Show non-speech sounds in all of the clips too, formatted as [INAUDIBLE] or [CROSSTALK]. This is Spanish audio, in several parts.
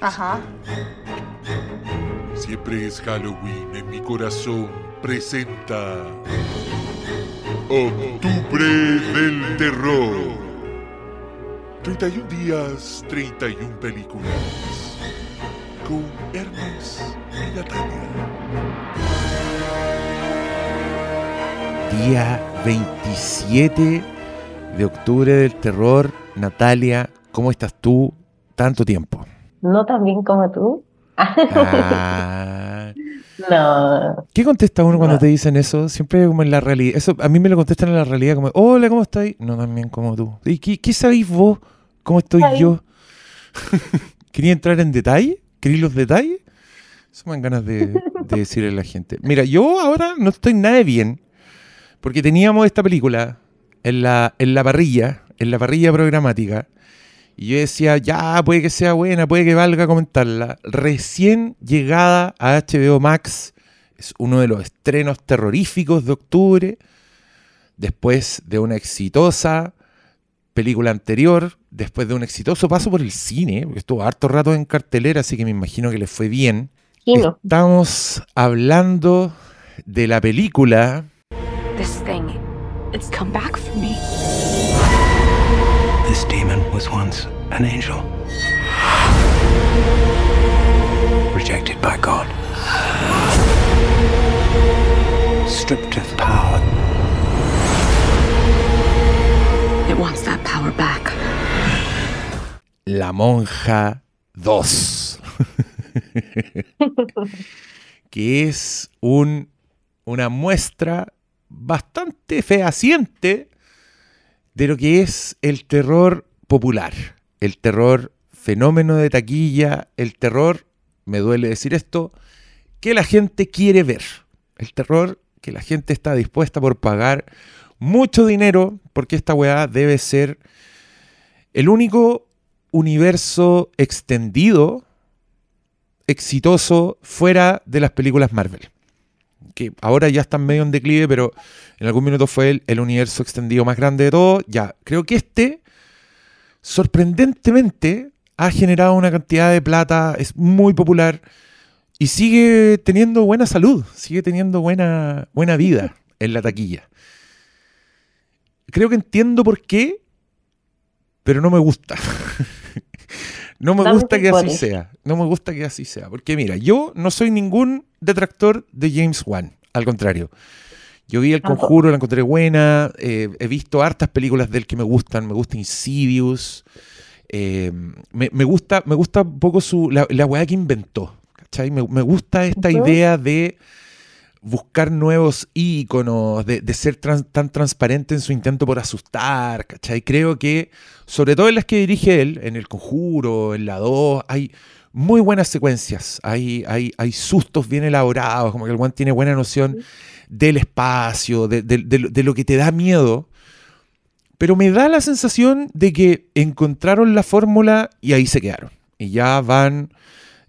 Ajá. Siempre es Halloween en mi corazón. Presenta. Octubre del Terror. 31 días, 31 películas. Con Hermes y Natalia. Día 27 de octubre del terror. Natalia, ¿cómo estás tú? Tanto tiempo. No tan bien como tú. Ah, [LAUGHS] No. ¿Qué contesta uno cuando No. te dicen eso? Siempre como en la realidad. Eso a mí me lo contestan en la realidad como, hola, ¿cómo estás? No tan bien como tú. ¿Y qué, qué sabéis vos? ¿Cómo estoy Ay. yo? [LAUGHS] ¿Quería entrar en detalle? ¿Queréis los detalles? Eso me dan ganas de, de [LAUGHS] decirle a la gente. Mira, yo ahora no estoy nada de bien porque teníamos esta película en la, en la parrilla, en la parrilla programática. Y yo decía, ya, puede que sea buena, puede que valga comentarla. Recién llegada a HBO Max, es uno de los estrenos terroríficos de octubre, después de una exitosa película anterior, después de un exitoso paso por el cine, porque estuvo harto rato en cartelera, así que me imagino que le fue bien. Kino. Estamos hablando de la película This thing, it's come back for me. This demon was once an angel. Rejected by God. Stripped of power. It wants that power back. La Monja 2. [LAUGHS] que es un, una muestra bastante fehaciente de lo que es el terror popular, el terror fenómeno de taquilla, el terror, me duele decir esto, que la gente quiere ver, el terror que la gente está dispuesta por pagar mucho dinero porque esta weá debe ser el único universo extendido exitoso fuera de las películas Marvel. Que ahora ya están medio en declive, pero en algún minuto fue el, el universo extendido más grande de todo. Ya, creo que este, sorprendentemente, ha generado una cantidad de plata, es muy popular y sigue teniendo buena salud, sigue teniendo buena, buena vida en la taquilla. Creo que entiendo por qué, pero no me gusta. [LAUGHS] no me gusta que así sea. No me gusta que así sea. Porque mira, yo no soy ningún detractor de James Wan. Al contrario. Yo vi El. Conjuro, la encontré buena. eh, he visto hartas películas de él que me gustan. Me gusta Insidious. eh, me, me gusta, me gusta un poco su, la, la weá que inventó. ¿cachai? Me, me gusta esta idea de buscar nuevos íconos, de, de ser trans- tan transparente en su intento por asustar, ¿cachai? Creo que, sobre todo en las que dirige él, en El Conjuro, en la 2, hay muy buenas secuencias, hay, hay, hay sustos bien elaborados, como que el one tiene buena noción del espacio, de, de- de lo- de lo que te da miedo, pero me da la sensación de que encontraron la fórmula y ahí se quedaron. Y ya van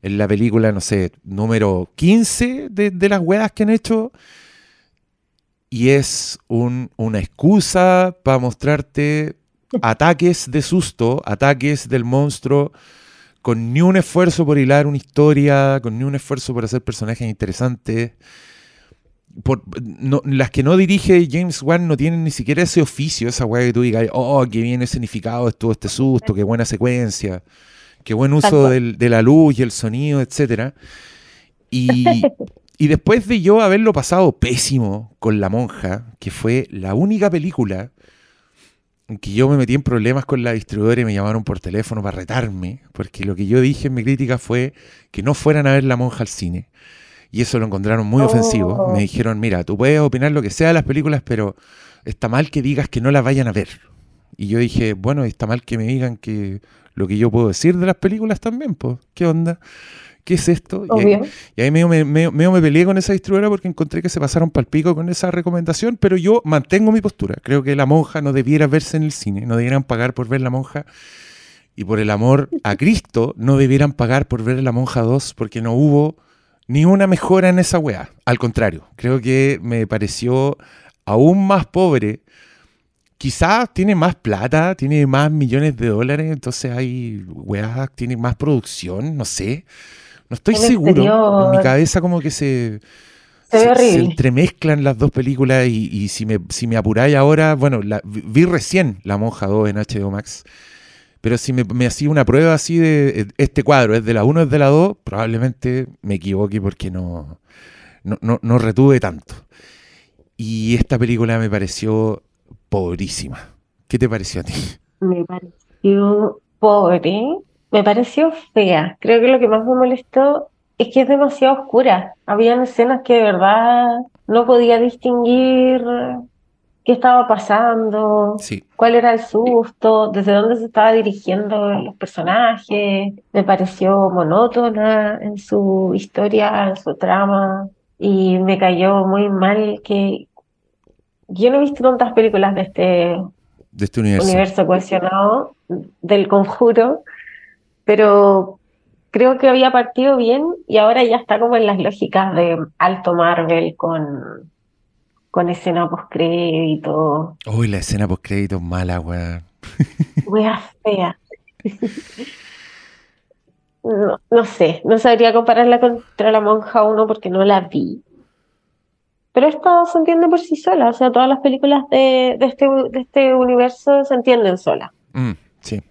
en la película, no sé, número 15 de, las weas que han hecho. Y es un- una excusa para mostrarte ataques de susto, ataques del monstruo, con ni un esfuerzo por hilar una historia, con ni un esfuerzo por hacer personajes interesantes. Las que no dirige James Wan no tienen ni siquiera ese oficio, esa weá que tú digas, oh, qué bien escenificado estuvo este susto, qué buena secuencia, qué buen uso del- de la luz y el sonido, etcétera. Y, [LAUGHS] y después de yo haberlo pasado pésimo con La Monja, que fue la única película en que yo me metí en problemas con la distribuidora y me llamaron por teléfono para retarme, porque lo que yo dije en mi crítica fue que no fueran a ver La Monja al cine. Y eso lo encontraron muy Oh. ofensivo. Me dijeron, mira, tú puedes opinar lo que sea de las películas, pero está mal que digas que no las vayan a ver. Y yo dije, bueno, está mal que me digan que lo que yo puedo decir de las películas también, pues, ¿qué onda? ¿Qué es esto? Y ahí, Obvio. y ahí medio me, medio- medio me peleé con esa distribuidora porque encontré que se pasaron pal pico con esa recomendación, pero yo mantengo mi postura. Creo que La Monja no debiera verse en el cine, no debieran pagar por ver La Monja. Y por el amor a Cristo, no debieran pagar por ver La Monja 2 porque no hubo ni una mejora en esa weá. Al contrario, creo que me pareció aún más pobre quizás tiene más plata, tiene más millones de dólares, entonces hay weas, tiene más producción, no sé. No estoy El seguro. exterior. En mi cabeza como que se, Se ve horrible. entremezclan las dos películas y, y si, me, si me apuráis ahora, bueno, la- vi recién La Monja 2 en HBO Max, pero si me, me hacía una prueba así de este cuadro, es de la 1, es de la 2, probablemente me equivoque porque no, no, no, no retuve tanto. Y esta película me pareció pobrísima. ¿Qué te pareció a ti? Me pareció pobre, me pareció fea. Creo que lo que más me molestó es que es demasiado oscura. Habían escenas que de verdad no podía distinguir qué estaba pasando, Sí, cuál era el susto, desde dónde se estaba dirigiendo los personajes. Me pareció monótona en su historia, en su trama, y me cayó muy mal que yo no he visto tantas películas de este de este universo. universo cohesionado del conjuro, pero creo que había partido bien y ahora ya está como en las lógicas de alto Marvel con, con escena postcrédito, Uy, la escena post crédito es mala, weón. [LAUGHS] wea fea. [LAUGHS] No, no sé, no sabría compararla contra la monja 1 porque no la vi. Pero esta se entiende por sí sola, o sea, todas las películas de, de este, de este universo se entienden solas. Mm, sí.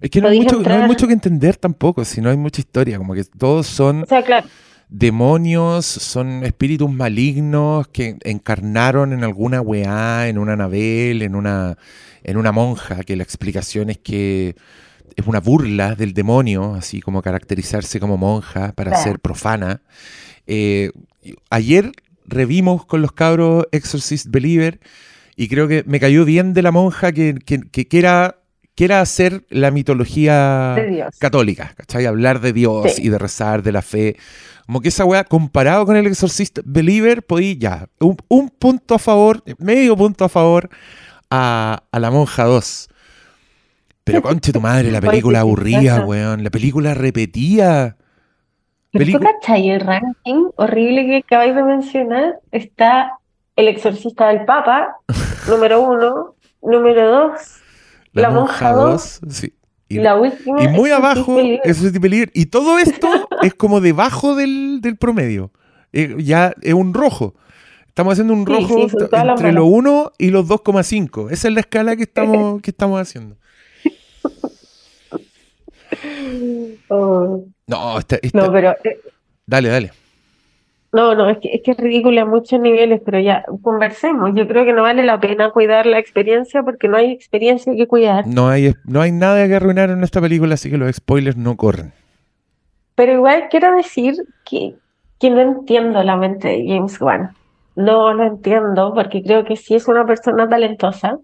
Es que no hay, mucho, no hay mucho que entender tampoco, si no hay mucha historia, como que todos son O sea, claro, demonios, son espíritus malignos que encarnaron en alguna weá, en una navel, en una, en una monja, que la explicación es que es una burla del demonio, así como caracterizarse como monja para Claro. ser profana. Eh, ayer revimos con los cabros Exorcist Believer y creo que me cayó bien de la monja que, que, que quiera, quiera hacer la mitología católica, ¿cachai? Hablar de Dios Sí. y de rezar, de la fe. Como que esa weá, comparado con el Exorcist Believer, podí ya, un, un punto a favor, medio punto a favor a, a la monja 2. Pero conche tu madre, la [LAUGHS] película chistosa. weón. La película repetía. Tú cachai, el ranking horrible que acabáis de mencionar está El Exorcista del Papa, [LAUGHS] número uno, número dos, La Monja 2, sí. y Y, la última y muy abajo es. Y todo esto [LAUGHS] es como debajo del, del promedio. Eh, ya es un rojo. Estamos haciendo un rojo sí, entre los 1 y los 2,5. Esa es la escala que [LAUGHS] estamos, que estamos haciendo. Oh, No, esta- esta- no, pero eh, dale, dale. no, no, es que, es que es ridícula a muchos niveles, pero ya conversemos. Yo creo que no vale la pena cuidar la experiencia porque no hay experiencia que cuidar. No hay, no hay nada que arruinar en esta película, así que los spoilers no corren. Pero igual quiero decir que, que no entiendo la mente de James Wan. No lo entiendo porque creo que sí es una persona talentosa.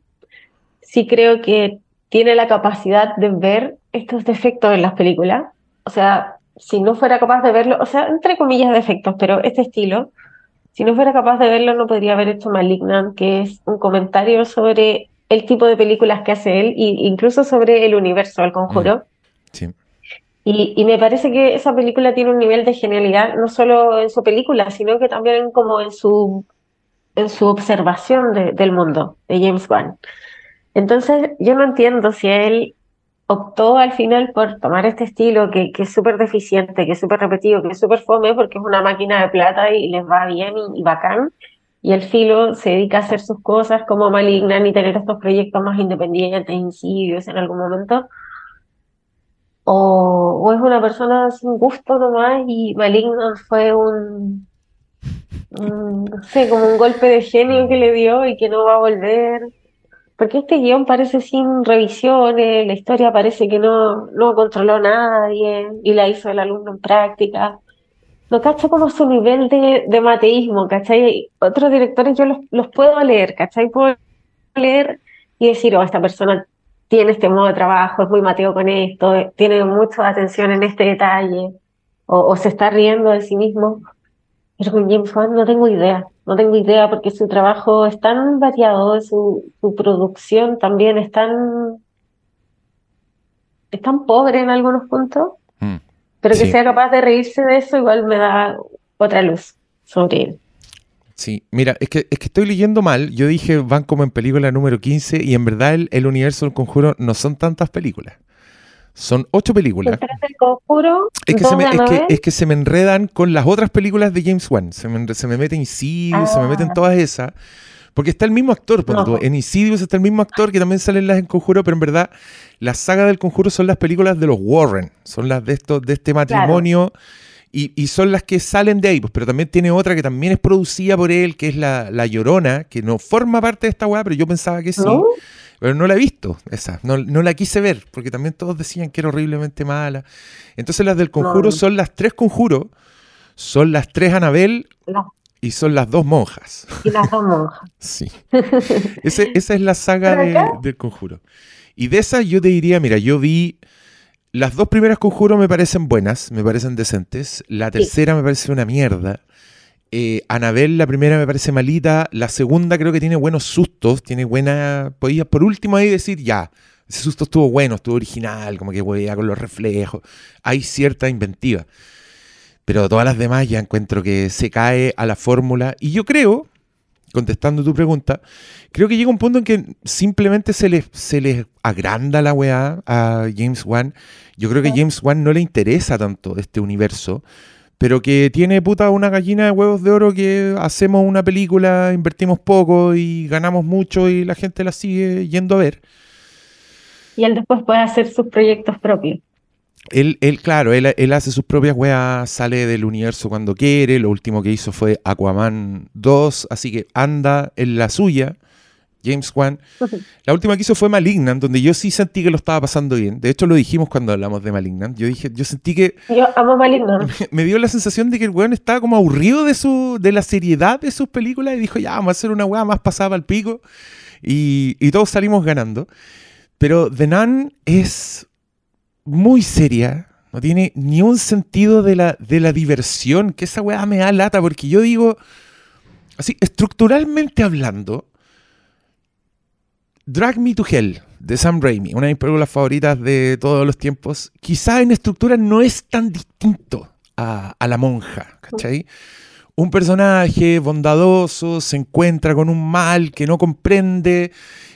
Sí creo que tiene la capacidad de ver estos defectos en las películas. O sea, si no fuera capaz de verlo, o sea, entre comillas defectos, pero este estilo, si no fuera capaz de verlo, no podría haber hecho Malignant, que es un comentario sobre el tipo de películas que hace él e incluso sobre el universo del conjuro. Sí. Y, y me parece que esa película tiene un nivel de genialidad, no solo en su película, sino que también como en su, en su observación de- del mundo de James Wan. Entonces, yo no entiendo si él optó al final por tomar este estilo que, es súper deficiente, que es súper repetido, que es súper fome porque es una máquina de plata y les va bien y, bacán, y el filo se dedica a hacer sus cosas como Malignan y tener estos proyectos más independientes, insidios en algún momento. O, o es una persona sin gusto nomás y Malignant fue un, un, no sé, como un golpe de genio que le dio y que no va a volver. Porque este guion parece sin revisiones, la historia parece que no, no controló nadie y la hizo el alumno en práctica. No cacho como su nivel de, de mateísmo, ¿cachai? Otros directores yo los, los puedo leer, ¿cachai? Puedo leer y decir, oh, esta persona tiene este modo de trabajo, es muy mateo con esto, tiene mucha atención en este detalle, o, o se está riendo de sí mismo. Pero con James Wan no tengo idea, no tengo idea porque su trabajo es tan variado, su, su producción también es tan, es tan pobre en algunos puntos, Mm. pero que Sí. sea capaz de reírse de eso igual me da otra luz sobre él. Sí, mira, es que, es que estoy leyendo mal. Yo dije van como en película número 15 y en verdad el, el universo del conjuro no son tantas películas. Son ocho películas. Conjuro, Es que, se me, es, que, es que se me enredan con las otras películas de James Wan. Se me, se me mete Insidious, se me meten Ah. todas esas. Porque está el mismo actor. ponte tú. En Insidious está el mismo actor que también sale en las en Conjuro, pero en verdad la saga del Conjuro son las películas de los Warren. Son las de, estos, de este matrimonio. Y, y son las que salen de ahí. Pues, pero también tiene otra que también es producida por él, que es la, la Llorona, que no forma parte de esta weá, pero yo pensaba que sí. ¿No? Pero no la he visto, esa. No, no la quise ver, porque también todos decían que era horriblemente mala. Entonces las del conjuro No. son las tres conjuros, son las tres Anabel y son las dos monjas. y las dos monjas. [LAUGHS] Sí. Ese- esa es la saga de- del conjuro. Y de esas yo te diría, mira, yo vi. Las dos primeras conjuros me parecen buenas, me parecen decentes. La tercera me parece una mierda. Eh, Anabel, la primera me parece malita. La segunda creo que tiene buenos sustos. Tiene buena. Podías por último ahí decir, ya, ese susto estuvo bueno, estuvo original, como que huevea con los reflejos. Hay cierta inventiva. Pero todas las demás ya encuentro que se cae a la fórmula. Y yo creo, contestando tu pregunta, creo que llega un punto en que simplemente se les, se les agranda la weá a James Wan. Yo creo que James Wan no le interesa tanto este universo, pero que tiene puta una gallina de huevos de oro que hacemos una película, invertimos poco y ganamos mucho y la gente la sigue yendo a ver. Y él después puede hacer sus proyectos propios. Él, él claro, él, él hace sus propias weas, sale del universo cuando quiere. Lo último que hizo fue Aquaman 2, así que anda en la suya, James Wan. La última que hizo fue Malignant, donde yo sí sentí que lo estaba pasando bien. De hecho, lo dijimos cuando hablamos de Malignant. Yo dije, yo sentí que Yo amo Maligno. [LAUGHS] me dio la sensación de que el weón estaba como aburrido de su de la seriedad de sus películas y dijo, ya, vamos a hacer una wea más pasada al pico. Y, y todos salimos ganando. Pero The Nun es muy seria. No tiene ni un sentido de la, de la diversión, que esa weá me da lata, porque yo digo, así, estructuralmente hablando, Drag Me to Hell, de Sam Raimi, una de mis películas favoritas de todos los tiempos, quizá en estructura no es tan distinto a, La Monja, ¿cachai? Un personaje bondadoso se encuentra con un mal que no comprende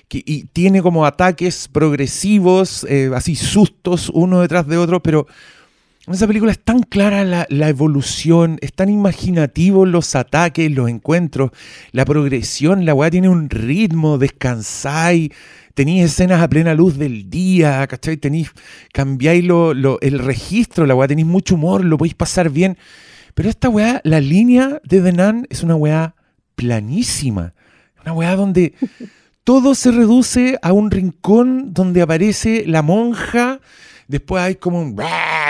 y tiene como ataques progresivos, eh, así sustos uno detrás de otro, pero en esa película es tan clara la, la evolución, es tan imaginativo los ataques, los encuentros, la progresión, la weá tiene un ritmo, descansáis, tenéis escenas a plena luz del día, ¿cachai? Tenéis, cambiáis lo- lo- el registro, la weá, tenéis mucho humor, lo podéis pasar bien. Pero esta weá, la línea de The Nun es una weá planísima. Una weá donde [LAUGHS] todo se reduce a un rincón donde aparece la monja. Después hay como un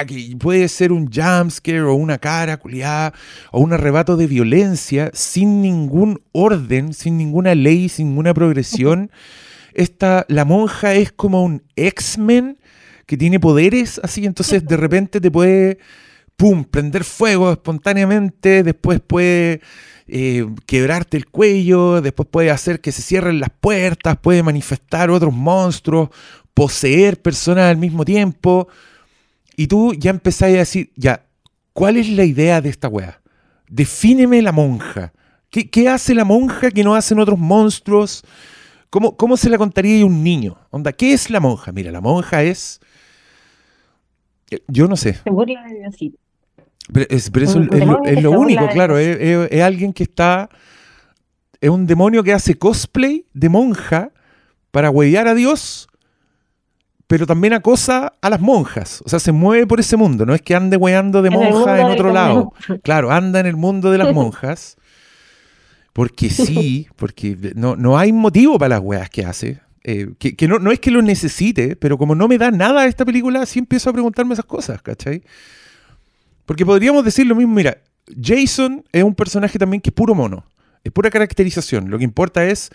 y puede ser un jumpscare o una cara culiada o un arrebato de violencia sin ningún orden, sin ninguna ley, sin ninguna progresión. [LAUGHS] Esta, la monja es como un X-Men que tiene poderes así, entonces de repente te puede, pum, prender fuego espontáneamente, después puede eh, quebrarte el cuello, después puede hacer que se cierren las puertas, puede manifestar otros monstruos, poseer personas al mismo tiempo. Y tú ya empezás a decir, ya, ¿cuál es la idea de esta weá? Defíneme la monja. ¿Qué, qué hace la monja que no hacen otros monstruos? ¿Cómo, ¿Cómo se la contaría a un niño? Onda, ¿qué es la monja? Mira, la monja es... Yo no sé, Se burla de Diosito. pero, es, pero eso es, lo, es único, claro. Es, alguien que está. Es un demonio que hace cosplay de monja para huevear a Dios, pero también acosa a las monjas. O sea, se mueve por ese mundo. No es que ande hueando de monja en otro lado. Claro, anda en el mundo de las [LAUGHS] monjas. Porque sí, porque no, no hay motivo para las weas que hace. Eh, que que no, no es que lo necesite, pero como no me da nada esta película, sí empiezo a preguntarme esas cosas, ¿cachai? Porque podríamos decir lo mismo, mira, Jason es un personaje también que es puro mono, es pura caracterización. Lo que importa es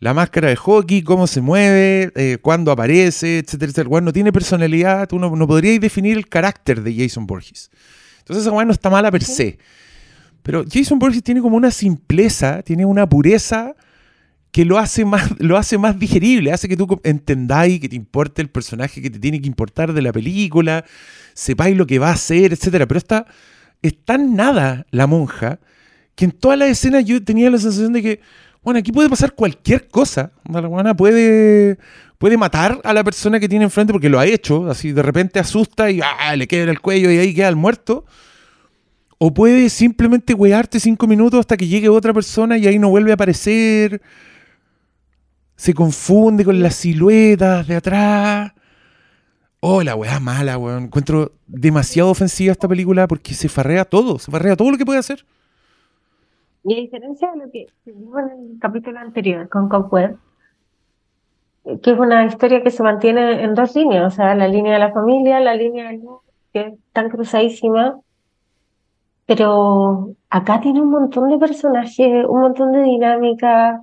la máscara de hockey, cómo se mueve, eh, cuándo aparece, etcétera, etcétera. Bueno, no tiene personalidad, tú no, podrías definir el carácter de Jason Borges. Entonces esa no está mala per se. Pero Jason Borges tiene como una simpleza, tiene una pureza que lo hace más, lo hace más digerible, hace que tú entendáis que te importe el personaje que te tiene que importar de la película, sepáis lo que va a hacer, etcétera. Pero está, es tan nada la monja que en todas las escenas yo tenía la sensación de que, bueno, aquí puede pasar cualquier cosa. La puede, puede matar a la persona que tiene enfrente porque lo ha hecho, así de repente asusta y ¡ah! le queda el cuello y ahí queda el muerto. O puede simplemente wearte cinco minutos hasta que llegue otra persona y ahí no vuelve a aparecer. Se confunde con las siluetas de atrás. Oh, la weá mala, weón. Encuentro demasiado ofensiva esta película porque se farrea todo, se farrea todo lo que puede hacer. Y a diferencia de lo que vimos en el capítulo anterior con Cobweb, que es una historia que se mantiene en dos líneas, o sea, la línea de la familia, la línea del mundo, que están cruzadísimas, pero acá tiene un montón de personajes, un montón de dinámicas,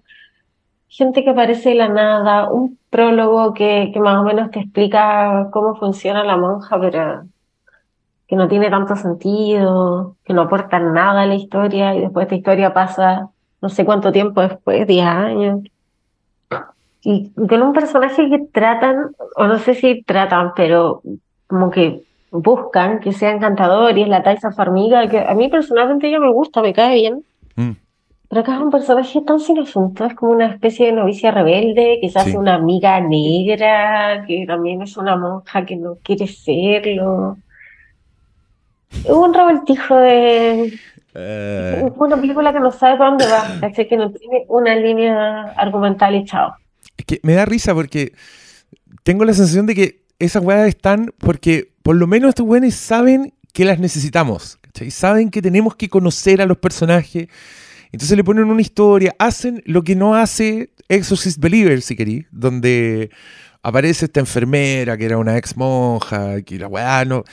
gente que aparece de la nada, un prólogo que, que más o menos te explica cómo funciona la monja, pero que no tiene tanto sentido, que no aporta nada a la historia y después esta historia pasa no sé cuánto tiempo después, 10 años. Y con un personaje que tratan, o no sé si tratan, pero como que buscan que sea encantador y es la Taisa Farmiga, que a mí personalmente ella me gusta, me cae bien. Mm. Pero acá es un personaje tan sin asunto, es como una especie de novicia rebelde, que se hace Sí. una amiga negra, que también es una monja que no quiere serlo. Es un revoltijo de... Eh, una película que no sabe para dónde va, así que no tiene una línea argumental y chao. es que me da risa porque tengo la sensación de que esas weas están porque por lo menos estos weones saben que las necesitamos. ¿cachai? Saben que tenemos que conocer a los personajes. Entonces le ponen una historia, hacen lo que no hace Exorcist Believer, si querí, donde aparece esta enfermera que era una ex monja, que la weá no.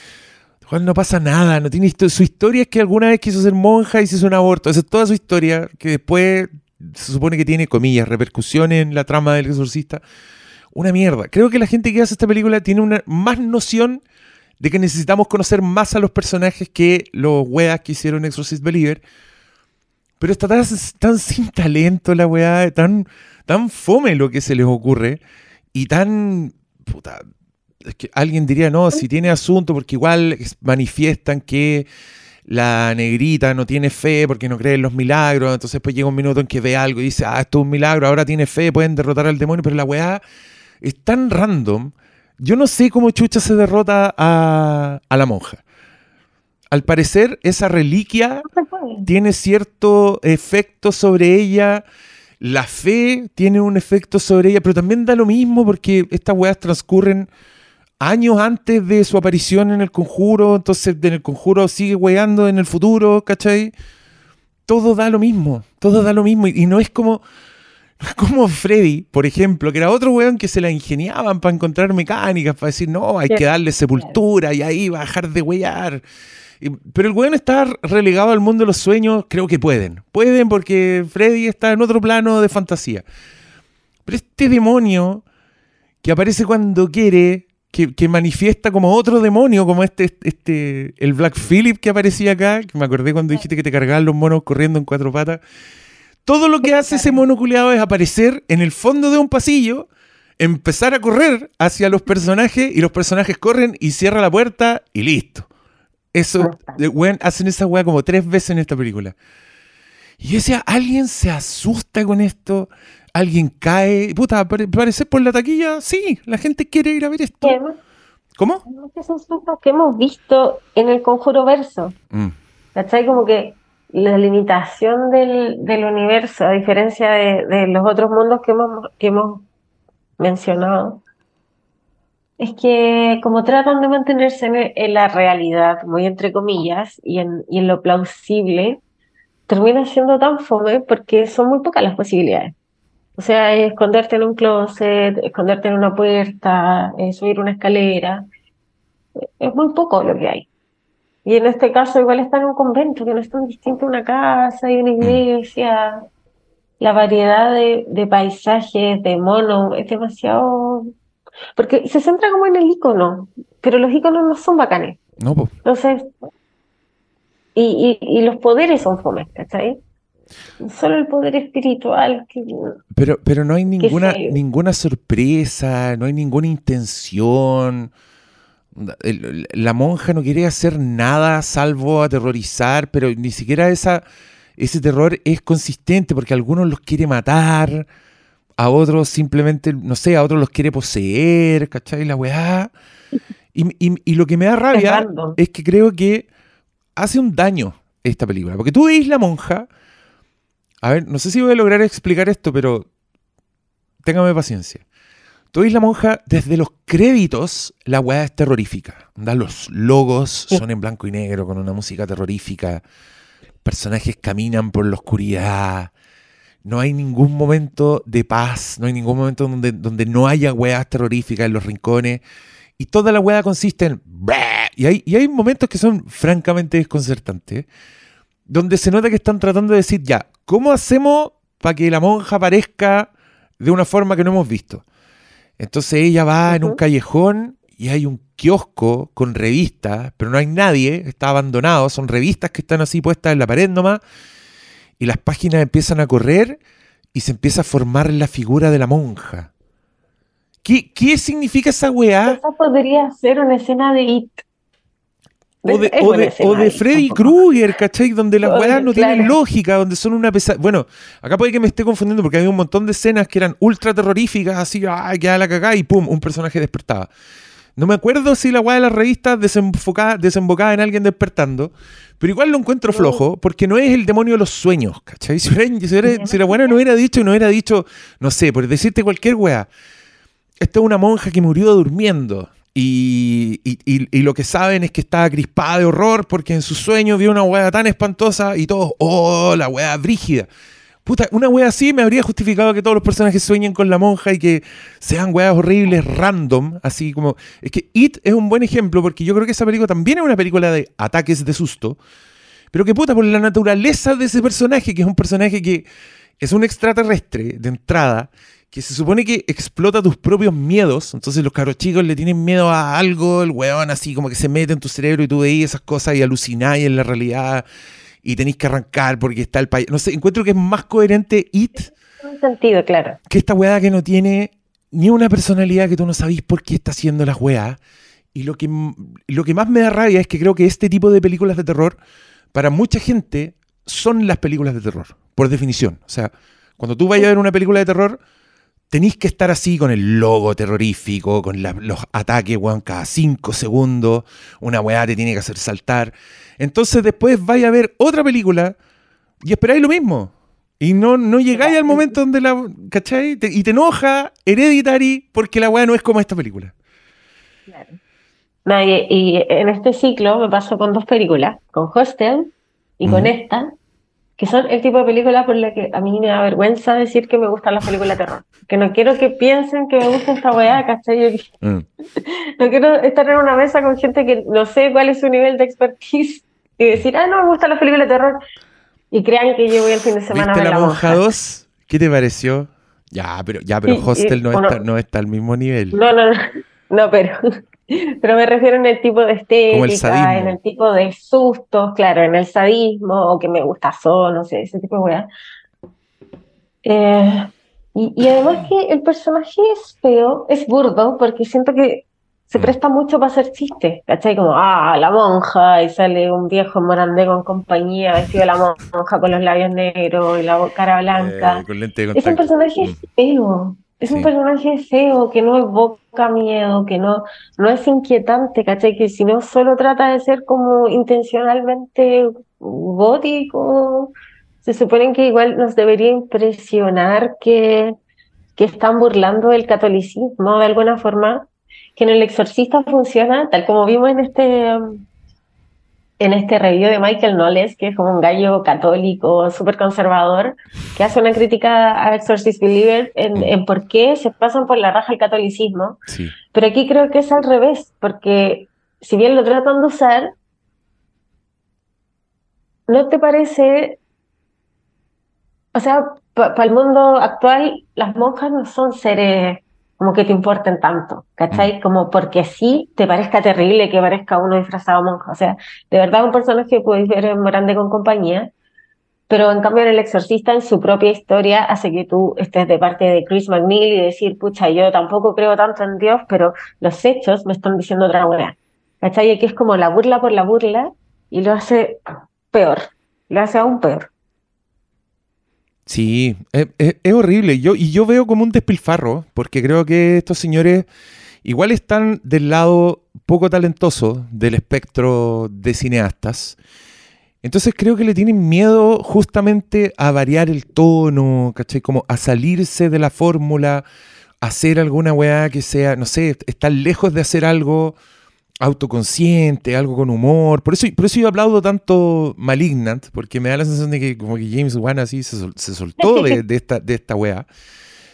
Weón, no pasa nada, no tiene histo- Su historia es que alguna vez quiso ser monja y se hizo un aborto. Esa es toda su historia, que después se supone que tiene, comillas, repercusiones en la trama del exorcista. Una mierda. Creo que la gente que hace esta película tiene una más noción de que necesitamos conocer más a los personajes que los weas que hicieron Exorcist Believer. Pero está tan, tan sin talento la weá, tan, tan fome lo que se les ocurre. Y tan. Puta, es que alguien diría, no, si tiene asunto, porque igual es- manifiestan que la negrita no tiene fe porque no cree en los milagros. Entonces, pues llega un minuto en que ve algo y dice, ah, esto es un milagro, ahora tiene fe, pueden derrotar al demonio. Pero la weá es tan random. Yo no sé cómo Chucha se derrota a, a la monja. Al parecer, esa reliquia No tiene cierto efecto sobre ella. La fe tiene un efecto sobre ella, pero también da lo mismo porque estas weas transcurren años antes de su aparición en el conjuro. Entonces, en el conjuro sigue weando en el futuro, ¿cachai? Todo da lo mismo, todo da lo mismo. Y, y no es como. no es Como Freddy, por ejemplo, que era otro weón que se la ingeniaban para encontrar mecánicas, para decir, no, hay que darle sepultura y ahí bajar de wear. Y- Pero el weón está relegado al mundo de los sueños, creo que pueden. Pueden porque Freddy está en otro plano de fantasía. Pero este demonio que aparece cuando quiere, que, que manifiesta como otro demonio, como este, este, el Black Phillip que aparecía acá, que me acordé cuando dijiste que te cargaban los monos corriendo en cuatro patas. Todo lo que hace ese mono culiado es aparecer en el fondo de un pasillo, empezar a correr hacia los personajes y los personajes corren y cierra la puerta y listo. Eso, de- weón, hacen esa weá como tres veces en esta película. Y yo decía, ¿alguien se asusta con esto? ¿Alguien cae? Puta, pare- parecer por la taquilla, sí, la gente quiere ir a ver esto. Y además, ¿Cómo? muchos asuntos que hemos visto en el conjuro verso. Mm, ¿Cachai? Como que la limitación del, del universo, a diferencia de, de los otros mundos que hemos, que hemos mencionado, es que como tratan de mantenerse en, en la realidad, muy entre comillas, y en, y en lo plausible, termina siendo tan fome porque son muy pocas las posibilidades. O sea, esconderte en un closet, esconderte en una puerta, eh, subir una escalera, es muy poco lo que hay. Y en este caso igual está en un convento, que no es tan distinto a una casa y una iglesia. La variedad de, de paisajes, de monos, es demasiado... Porque se centra como en el icono, pero los iconos no son bacanes. no, po. Entonces, y, y, y los poderes son fomes, ¿cachai? Solo el poder espiritual que... Pero, pero no hay ninguna, ninguna sorpresa, no hay ninguna intención. La monja no quiere hacer nada salvo aterrorizar, pero ni siquiera esa, ese terror es consistente porque a algunos los quiere matar, a otros simplemente, no sé, a otros los quiere poseer, ¿cachai? La weá. Y, y- y lo que me da rabia random. es que creo que hace un daño esta película. Porque tú veis la monja. A ver, no sé si voy a lograr explicar esto, pero téngame paciencia. Veis la monja desde los créditos, la weá es terrorífica. Onda, Los logos son en blanco y negro con una música terrorífica. Personajes caminan por la oscuridad. No hay ningún momento de paz, no hay ningún momento donde, donde no haya weas terroríficas en los rincones. Y toda la wea consiste en... Y hay, y hay momentos que son francamente desconcertantes, donde se nota que están tratando de decir, ya, ¿cómo hacemos para que la monja aparezca de una forma que no hemos visto? Entonces ella va en un callejón y hay un kiosco con revistas, pero no hay nadie, está abandonado, son revistas que están así puestas en la pared nomás, y las páginas empiezan a correr y se empieza a formar la figura de la monja. ¿Qué, qué significa esa weá? Esa podría ser una escena de It. O de, Es o buena de- o Freddy. Krueger, ¿cachai? Donde las weas no tienen claro. lógica, donde son una pesada. Bueno, acá puede que me esté confundiendo porque había un montón de escenas que eran ultra terroríficas, así, ¡ay, queda la cagada! Y pum, un personaje despertaba. No me acuerdo si la weá de las revistas desenfocada, desembocaba en alguien despertando, pero igual lo encuentro flojo porque no es el demonio de los sueños, ¿cachai? [LAUGHS] Si, la weá no hubiera dicho, no hubiera dicho, no sé, por decirte cualquier weá. Esta es una monja que murió durmiendo. Y, y- y- lo que saben es que estaba crispada de horror porque en sus sueños vio una weá tan espantosa y todos, oh, la weá brígida. Puta, una weá así me habría justificado que todos los personajes sueñen con la monja y que sean weas horribles, random, así como... Es que It es un buen ejemplo porque yo creo que esa película también es una película de ataques de susto, pero que puta, por la naturaleza de ese personaje, que es un personaje que es un extraterrestre de entrada, que se supone que explota tus propios miedos. Entonces los cabros chicos le tienen miedo a algo, el weón así como que se mete en tu cerebro y tú veis esas cosas y alucináis en la realidad y tenéis que arrancar porque está el payaso. No sé, encuentro que es más coherente It Tiene sentido, claro. que esta weá que no tiene ni una personalidad que tú no sabís por qué está haciendo las weas. Y lo que, lo que más me da rabia es que creo que este tipo de películas de terror, para mucha gente, son las películas de terror, por definición. O sea, cuando tú vayas a ver una película de terror, tenéis que estar así con el logo terrorífico, con la- los ataques, weón, cada cinco segundos, una weá te tiene que hacer saltar. Entonces después vais a ver otra película y esperáis lo mismo. Y no, no llegáis al momento donde la. ¿Cachai? Te- y te enoja Hereditary porque la weá no es como esta película. No, y, y en este ciclo me pasó con dos películas, con Hostel y con esta, que son el tipo de películas por la que a mí me da vergüenza decir que me gustan las películas de terror. Que no quiero que piensen que me gusta esta weá, ¿cachai? Mm. [LAUGHS] No quiero estar en una mesa con gente que no sé cuál es su nivel de expertise [LAUGHS] y decir, ah, no, me gustan las películas de terror. Y crean que yo voy el fin de semana a ¿Viste ver La La Monja 2? ¿Qué te pareció? Ya, pero, ya, pero Y- y, Hostel no, está, no está al mismo nivel. No, no, no, no, pero, pero me refiero en el tipo de estética, en el tipo de sustos, claro, en el sadismo, o que me gusta son, no sé, ese tipo de weá. Eh, y, y además que el personaje es feo, es burdo, porque siento que se Mm. presta mucho para hacer chistes, ¿cachai? Como, ah, la monja, y sale un viejo morandé con compañía, vestido de la monja con los labios negros y la cara blanca. Eh, con lente de Es un personaje Mm. feo, es un personaje feo que no evoca miedo, que no, no es inquietante, ¿cachai? Que si no solo trata de ser como intencionalmente gótico, se supone que igual nos debería impresionar que, que están burlando del catolicismo de alguna forma, que en El Exorcista funciona, tal como vimos en este, en este review de Michael Knowles, que es como un gallo católico súper conservador, que hace una crítica a Exorcist Believer en, Mm. en por qué se pasan por la raja el catolicismo. Sí. Pero aquí creo que es al revés, porque si bien lo tratan de usar, ¿no te parece? O sea, para el mundo actual, las monjas no son seres como que te importen tanto, ¿cachai? Como porque sí te parezca terrible que parezca uno disfrazado monja. O sea, de verdad un personaje que puedes ver en grande con compañía, pero en cambio en El Exorcista, en su propia historia, hace que tú estés de parte de Chris McNeil y decir, pucha, yo tampoco creo tanto en Dios, pero los hechos me están diciendo otra weá. ¿Cachai? Y que es como la burla por la burla y lo hace peor, lo hace aún peor. Sí, es, horrible. Yo, y yo veo como un despilfarro, porque creo que estos señores igual están del lado poco talentoso del espectro de cineastas. Entonces creo que le tienen miedo justamente a variar el tono, ¿cachai? Como a salirse de la fórmula, hacer alguna weá que sea, no sé, estar lejos de hacer algo autoconsciente, algo con humor. Por eso, por eso yo aplaudo tanto Malignant, porque me da la sensación de que como que James Wan así se, sol- se soltó de, [LAUGHS] de esta, de esta weá.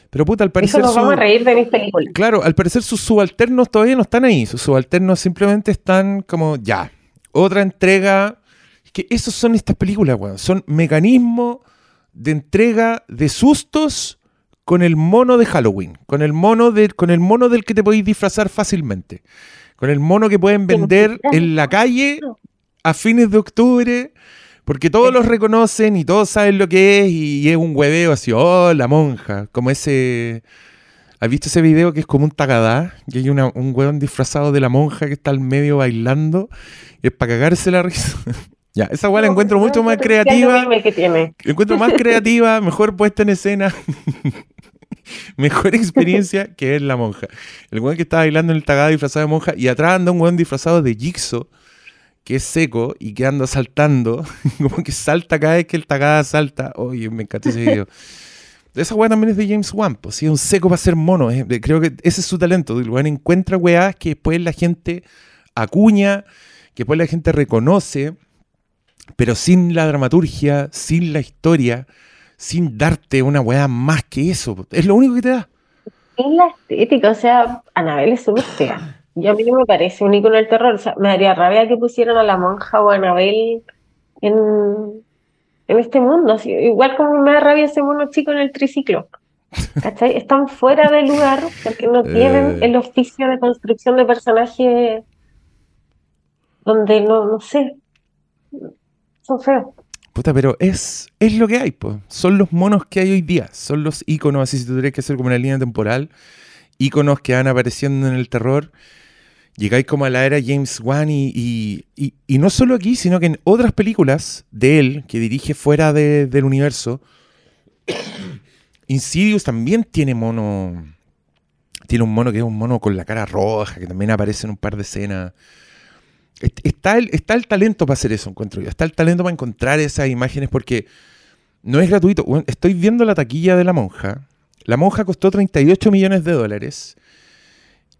Pero puta, al parecer nos su- vamos a reír de mis películas. Claro, al parecer sus subalternos todavía no están ahí. Sus subalternos simplemente están como, ya, otra entrega. Es que esos son estas películas, weón. Son mecanismos de entrega de sustos con el mono de Halloween. Con el mono, de, con el mono del que te podéis disfrazar fácilmente. Con el mono que pueden vender en la calle a fines de octubre. Porque todos los reconocen y todos saben lo que es y es un hueveo así, oh, la monja, como ese... ¿Has visto ese video que es como un tagadá? Y hay una- un hueón disfrazado de la monja que está al medio bailando y es para cagarse la risa. [LAUGHS] ya, esa hueá la encuentro mucho más creativa. algo meme que tiene. La encuentro más creativa, mejor puesta en escena. [LAUGHS] [LAUGHS] Mejor experiencia que es la monja. El weón que está bailando en el tagada disfrazado de monja y atrás anda un weón disfrazado de Jigsaw, que es seco y que anda saltando, [LAUGHS] como que salta cada vez que el tagada salta. Oye, me encanta ese video. Esa weá también es de James Wan, pues un seco para ser mono. Creo que ese es su talento. El weón encuentra weás que después la gente acuña, que después la gente reconoce, pero sin la dramaturgia, sin la historia, sin darte una weá más que eso. Es lo único que te da. Es la estética, o sea, Anabel es súper fea. Y a mí no me parece un icono del terror. O sea, me daría rabia que pusieran a la monja o a Anabel en, en este mundo. así, igual como me da rabia ese mono chico en el triciclo. ¿Cachai? Están fuera de lugar porque no tienen Eh. el oficio de construcción de personaje donde no, no sé, son feos. Puta, pero es, es lo que hay, pues. Son los monos que hay hoy día. Son los iconos, así si tú tienes que hacer como una línea temporal. Iconos que van apareciendo en el terror. Llegáis como a la era James Wan y, y, y- y no solo aquí, sino que en otras películas de él, que dirige fuera de- del universo, [COUGHS] Insidious también tiene mono. Tiene un mono que es un mono con la cara roja, que también aparece en un par de escenas. Est- Está el, está el talento para hacer eso, encuentro yo. Está el talento para encontrar esas imágenes porque no es gratuito. Estoy viendo la taquilla de la monja. La monja costó 38 millones de dólares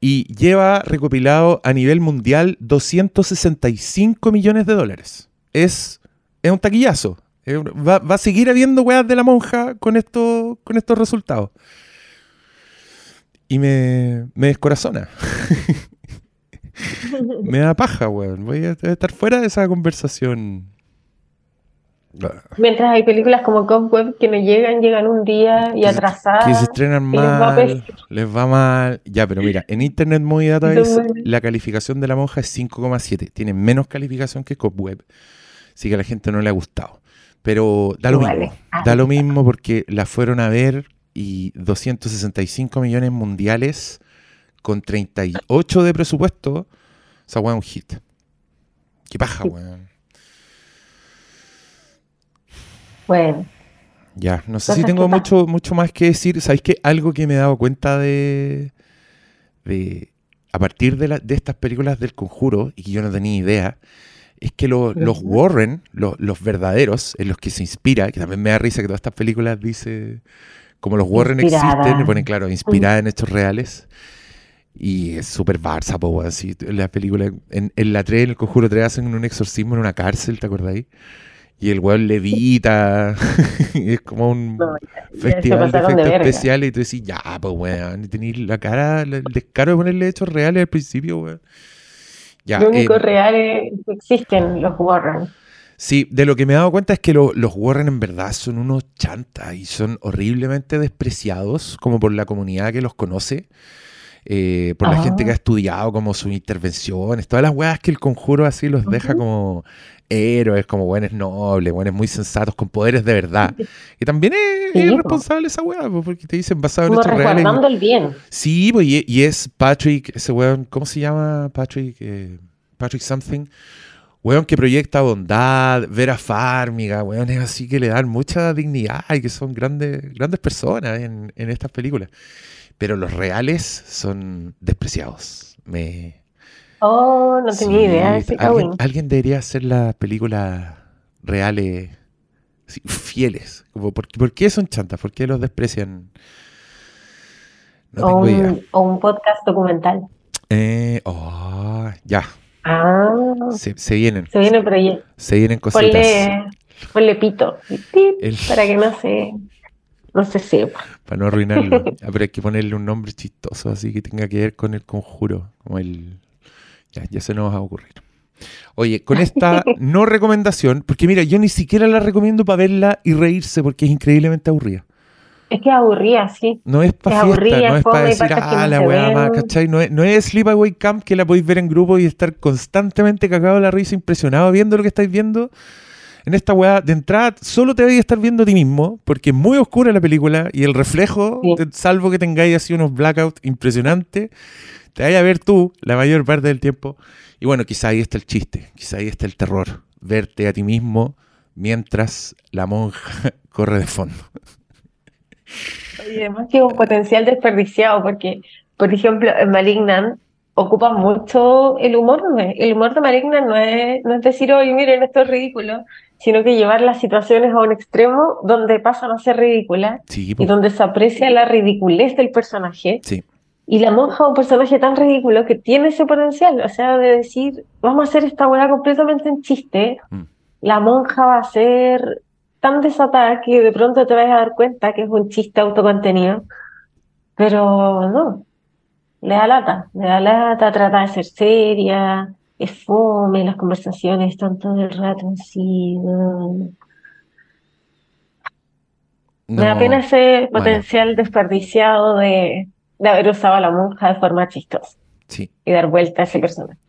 y lleva recopilado a nivel mundial 265 millones de dólares. Es, es un taquillazo. Va, va a seguir habiendo weas de la monja con, esto, con estos resultados. Y me, me descorazona. [LAUGHS] me da paja, weón. Voy a estar fuera de esa conversación. Mientras hay películas como Cobweb que no llegan, llegan un día y atrasadas. Que se estrenan y les va mal, les va mal. Ya, pero mira, en Internet Movie Database la calificación de la monja es 5,7. Tiene menos calificación que Cobweb. Así que a la gente no le ha gustado. Pero da lo mismo. Da lo mismo porque la fueron a ver y 265 millones mundiales con 38 de presupuesto. Esa weá es un hit. Qué paja, weón. Bueno, Ya, no sé si tengo mucho, mucho más que decir. ¿Sabéis que algo que me he dado cuenta de, de a partir de, la- de estas películas del conjuro, y que yo no tenía idea, es que lo- los. Warren, lo- los verdaderos, en los que se inspira, que también me da risa que todas estas películas dice, como los Warren Inspirada. existen, le ponen claro, inspirada en hechos reales. Y es súper Barça, po, weón, sí, en la película, en, en la 3, en el Conjuro 3, hacen un exorcismo en una cárcel, ¿te acordáis? Y el weón levita, [LAUGHS] es como un no, festival de efectos especiales y tú decís, ya, pues weón, y tenéis la cara, el descaro de ponerle hechos reales al principio, weón. Ya, Lo único eh, real es que existen los Warren. Sí, de lo que me he dado cuenta es que lo- los Warren en verdad son unos chantas y son horriblemente despreciados como por la comunidad que los conoce, eh, por la Ah. gente que ha estudiado como sus intervenciones, todas las weas que el conjuro así los deja como héroes, como buenos nobles, buenos muy sensatos, con poderes de verdad. Y también es, Sí, es po. responsable esa wea, po, porque te dicen basado en hechos reales. el bien. Sí, pues, y, y es Patrick, ese weón, ¿cómo se llama Patrick? Eh, Patrick something. weón que proyecta bondad, Vera Farmiga, weón, es así que le dan mucha dignidad y que son grandes, grandes personas en, en estas películas. Pero los reales son despreciados. Me, Oh, no tenía Sí, idea ese alguien, alguien debería hacer las películas reales sí, fieles. Como, ¿por, por qué son chantas? ¿Por qué los desprecian? No O tengo idea. un, o un podcast documental. Eh, oh, ya, Ah, se, se vienen. se viene por ahí. Se vienen cositas. Ponle, ponle pito. El- Para que no se, no se sepa. Para no arruinarlo. [LAUGHS] Ah, pero hay que ponerle un nombre chistoso así que tenga que ver con el conjuro. Como el. Ya, ya se nos va a ocurrir. Oye, con esta [LAUGHS] no recomendación, porque mira, yo ni siquiera la recomiendo para verla y reírse porque es increíblemente aburrida. Es que aburría, sí. No es para Es fiesta, aburrida, no es para decir, ah, la weá más. ¿cachai? No es, no es Sleepaway Camp que la podéis ver en grupo y estar constantemente cagado de la risa, impresionado viendo lo que estáis viendo. En esta weá, de entrada, solo te vais a estar viendo a ti mismo, porque es muy oscura la película y el reflejo, Sí. salvo que tengáis así unos blackouts impresionantes, te vais a ver tú la mayor parte del tiempo. Y bueno, quizá ahí está el chiste, quizá ahí está el terror, verte a ti mismo mientras la monja [LAUGHS] corre de fondo. Y además que es un potencial desperdiciado, porque, por ejemplo, en Malignant ocupa mucho el humor. El humor de Malignant no es, no es decir, oye, miren, esto es ridículo, sino que llevar las situaciones a un extremo donde pasan a ser ridículas Sí, y donde se aprecia la ridiculez del personaje. sí. Y la monja es un personaje tan ridículo que tiene ese potencial, o sea, de decir, vamos a hacer esta weá completamente en chiste. Mm. La monja va a ser tan desatada que de pronto te vas a dar cuenta que es un chiste autocontenido. Pero no, le da lata, le da lata, trata de ser seria, es fome, las conversaciones están todo el rato así. no. Me da pena ese potencial desperdiciado de, de haber usado a la monja de forma chistosa Sí, y dar vuelta a ese personaje.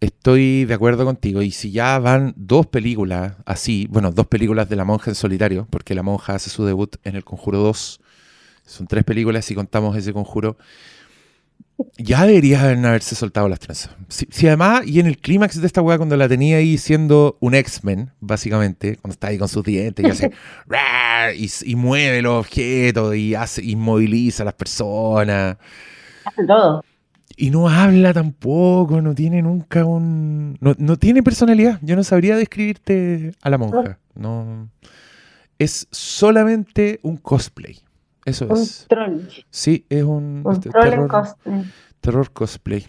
estoy de acuerdo contigo. Y si ya van dos películas así, bueno, dos películas de La Monja en solitario, porque La Monja hace su debut en El Conjuro 2, son tres películas si contamos ese conjuro, ya deberían haberse soltado las trenzas. Si, si además, y en el clímax de esta weá, cuando la tenía ahí siendo un X-Men, básicamente, cuando está ahí con sus dientes y hace [LAUGHS] y, y mueve los objetos y hace, inmoviliza a las personas. Hace todo. Y no habla tampoco, no tiene nunca un... No, no tiene personalidad. Yo no sabría describirte a la monja. No. Es solamente un cosplay. Eso Un es. troll. Sí, es un, Un este, troll terror, cosplay. terror cosplay.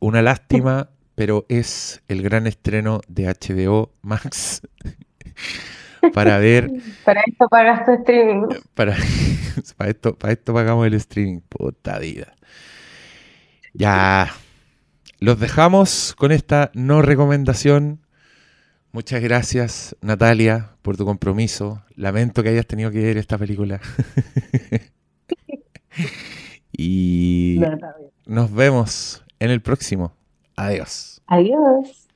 Una lástima, pero es el gran estreno de HBO Max [LAUGHS] para ver [LAUGHS] Para esto pagas tu streaming. Para, [LAUGHS] para, esto, para esto pagamos el streaming. Puta vida. Ya. Los dejamos con esta no recomendación. Muchas gracias, Natalia, por tu compromiso. Lamento que hayas tenido que ver esta película. [LAUGHS] y nos vemos en el próximo. Adiós. Adiós.